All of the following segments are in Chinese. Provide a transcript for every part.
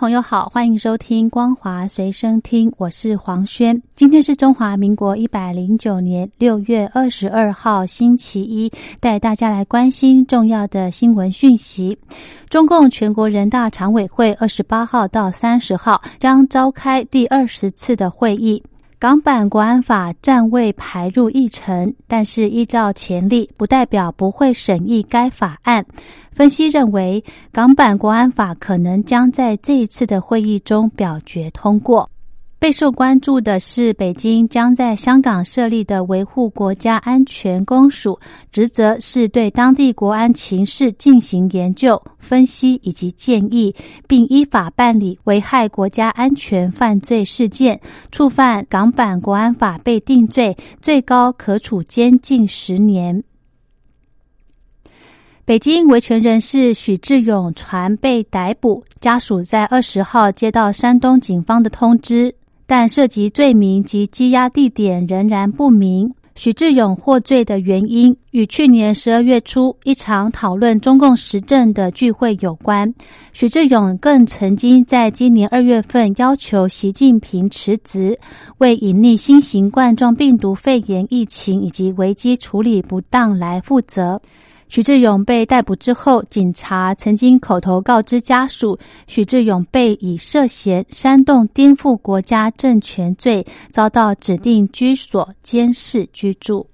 朋友好，欢迎收听光华随身听，我是黄轩。今天是中华民国一百零九年六月二十二号，星期一，带大家来关心重要的新闻讯息。中共全国人大常委会二十八号到三十号将召开第二十次的会议。港版国安法暂未排入议程，但是依照前例，不代表不会审议该法案。分析认为，港版国安法可能将在这一次的会议中表决通过。备受关注的是，北京将在香港设立的维护国家安全公署，职责是对当地国安情势进行研究、分析以及建议，并依法办理危害国家安全犯罪事件。触犯港版国安法被定罪，最高可处监禁十年。北京维权人士许志勇传被逮捕，家属在二十号接到山东警方的通知。但涉及罪名及羁押地点仍然不明。许志勇获罪的原因与去年十二月初一场讨论中共时政的聚会有关。许志勇更曾经在今年二月份要求习近平辞职，为隐匿新型冠状病毒肺炎疫情以及危机处理不当来负责。许志勇被逮捕之后，警察曾经口头告知家属，许志勇被以涉嫌煽动颠覆国家政权罪，遭到指定居所监视居住。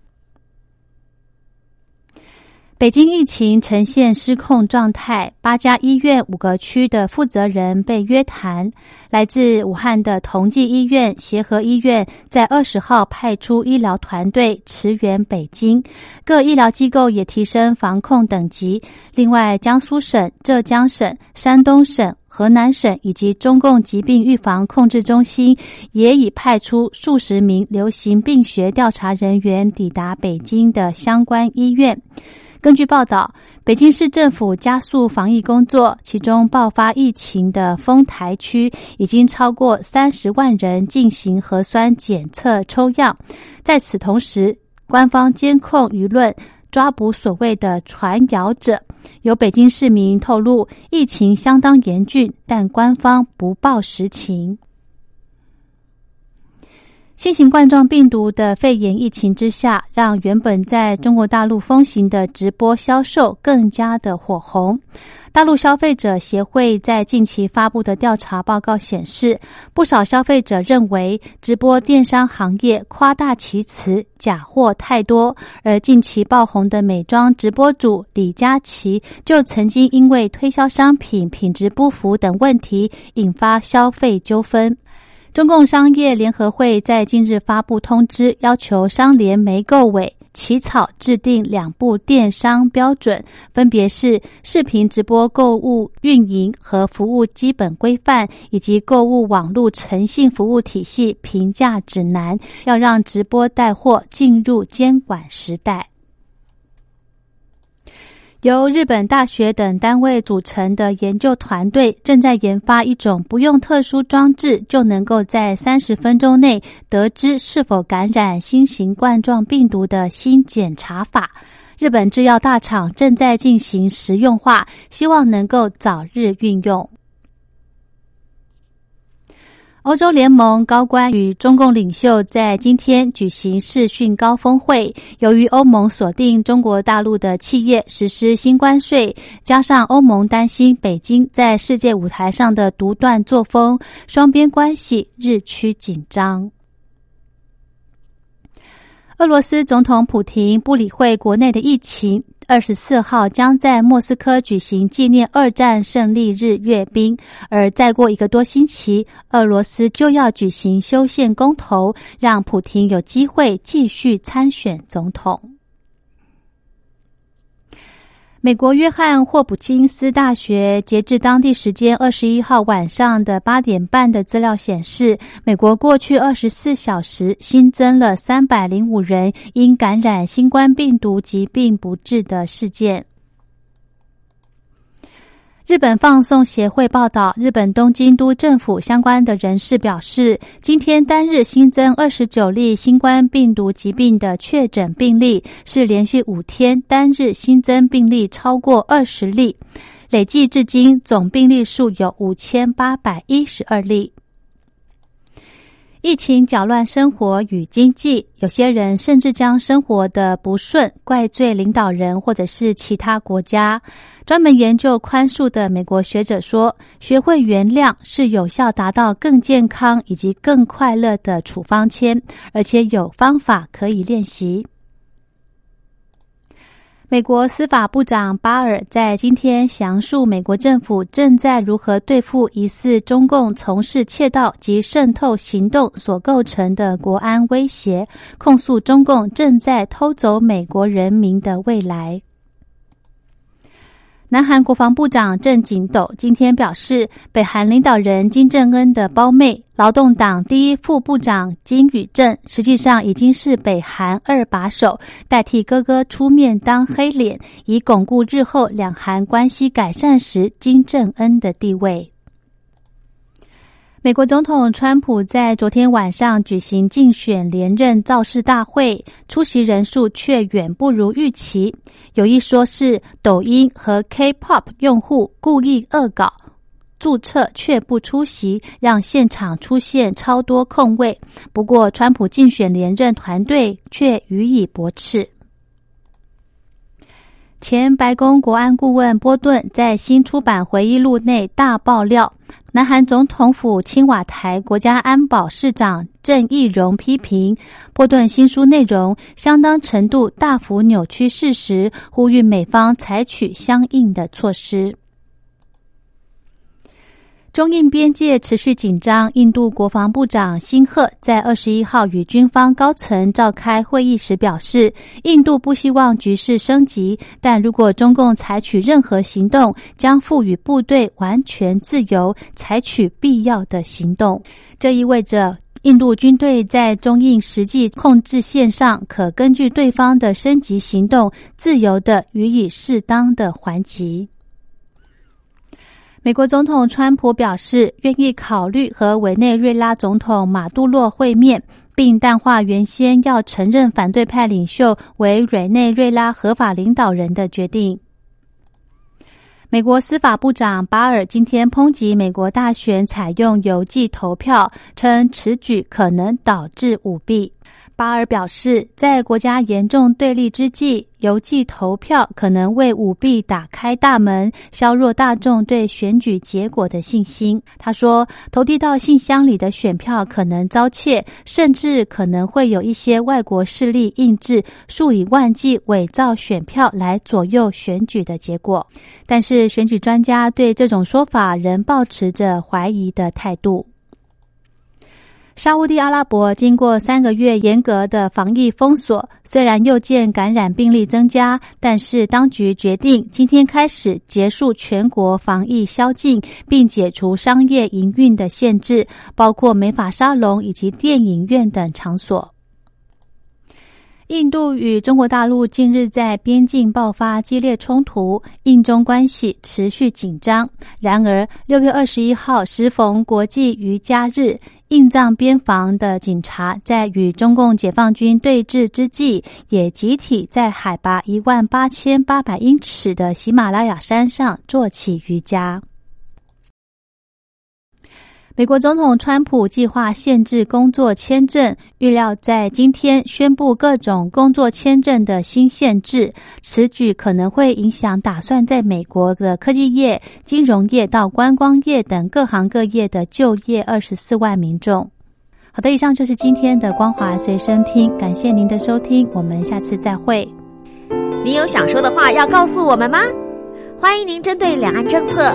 北京疫情呈现失控状态，八家医院五个区的负责人被约谈。来自武汉的同济医院、协和医院在二十号派出医疗团队驰援北京，各医疗机构也提升防控等级。另外，江苏省、浙江省、山东省、河南省以及中共疾病预防控制中心也已派出数十名流行病学调查人员抵达北京的相关医院。根据报道，北京市政府加速防疫工作，其中爆发疫情的丰台区已经超过三十万人进行核酸检测抽样。在此同时，官方监控舆论，抓捕所谓的传谣者。有北京市民透露，疫情相当严峻，但官方不报实情。新型冠状病毒的肺炎疫情之下，让原本在中国大陆风行的直播销售更加的火红。大陆消费者协会在近期发布的调查报告显示，不少消费者认为直播电商行业夸大其词，假货太多。而近期爆红的美妆直播主李佳琦，就曾经因为推销商品品质不符等问题，引发消费纠纷。中共商业联合会在近日发布通知，要求商联媒购委起草制定两部电商标准，分别是视频直播购物运营和服务基本规范，以及购物网络诚信服务体系评价指南，要让直播带货进入监管时代。由日本大学等单位组成的研究团队正在研发一种不用特殊装置就能够在三十分钟内得知是否感染新型冠状病毒的新检查法。日本制药大厂正在进行实用化，希望能够早日运用。欧洲联盟高官与中共领袖在今天举行视讯高峰会。由于欧盟锁定中国大陆的企业实施新关税，加上欧盟担心北京在世界舞台上的独断作风，双边关系日趋紧张。俄罗斯总统普廷不理会国内的疫情。二十四号将在莫斯科举行纪念二战胜利日阅兵，而再过一个多星期，俄罗斯就要举行修宪公投，让普廷有机会继续参选总统。美国约翰霍普金斯大学截至当地时间二十一号晚上的八点半的资料显示，美国过去二十四小时新增了三百零五人因感染新冠病毒疾病不治的事件。日本放送协会报道，日本东京都政府相关的人士表示，今天单日新增二十九例新冠病毒疾病的确诊病例，是连续五天单日新增病例超过二十例，累计至今总病例数有五千八百一十二例。疫情搅乱生活与经济，有些人甚至将生活的不顺怪罪领导人或者是其他国家。专门研究宽恕的美国学者说：“学会原谅是有效达到更健康以及更快乐的处方签，而且有方法可以练习。”美国司法部长巴尔在今天详述美国政府正在如何对付疑似中共从事窃盗及渗透行动所构成的国安威胁，控诉中共正在偷走美国人民的未来。南韩国防部长郑景斗今天表示，北韩领导人金正恩的胞妹、劳动党第一副部长金宇镇，实际上已经是北韩二把手，代替哥哥出面当黑脸，以巩固日后两韩关系改善时金正恩的地位。美国总统川普在昨天晚上举行竞选连任造势大会，出席人数却远不如预期。有一说是抖音和 K-pop 用户故意恶搞，注册却不出席，让现场出现超多空位。不过，川普竞选连任团队却予以驳斥。前白宫国安顾问波顿在新出版回忆录内大爆料，南韩总统府青瓦台国家安保市长郑义荣批评波顿新书内容相当程度大幅扭曲事实，呼吁美方采取相应的措施。中印边界持续紧张。印度国防部长辛赫在二十一号与军方高层召开会议时表示，印度不希望局势升级，但如果中共采取任何行动，将赋予部队完全自由，采取必要的行动。这意味着，印度军队在中印实际控制线上，可根据对方的升级行动，自由的予以适当的还击。美国总统川普表示，愿意考虑和委内瑞拉总统马杜洛会面，并淡化原先要承认反对派领袖为委内瑞拉合法领导人的决定。美国司法部长巴尔今天抨击美国大选采用邮寄投票，称此举可能导致舞弊。巴尔表示，在国家严重对立之际，邮寄投票可能为舞弊打开大门，削弱大众对选举结果的信心。他说，投递到信箱里的选票可能遭窃，甚至可能会有一些外国势力印制数以万计伪造选票来左右选举的结果。但是，选举专家对这种说法仍保持着怀疑的态度。沙乌地阿拉伯经过三个月严格的防疫封锁，虽然又见感染病例增加，但是当局决定今天开始结束全国防疫宵禁，并解除商业营运的限制，包括美发沙龙以及电影院等场所。印度与中国大陆近日在边境爆发激烈冲突，印中关系持续紧张。然而，六月二十一号时逢国际瑜伽日。印藏边防的警察在与中共解放军对峙之际，也集体在海拔一万八千八百英尺的喜马拉雅山上做起瑜伽。美国总统川普计划限制工作签证，预料在今天宣布各种工作签证的新限制。此举可能会影响打算在美国的科技业、金融业到观光业等各行各业的就业二十四万民众。好的，以上就是今天的光华随身听，感谢您的收听，我们下次再会。你有想说的话要告诉我们吗？欢迎您针对两岸政策、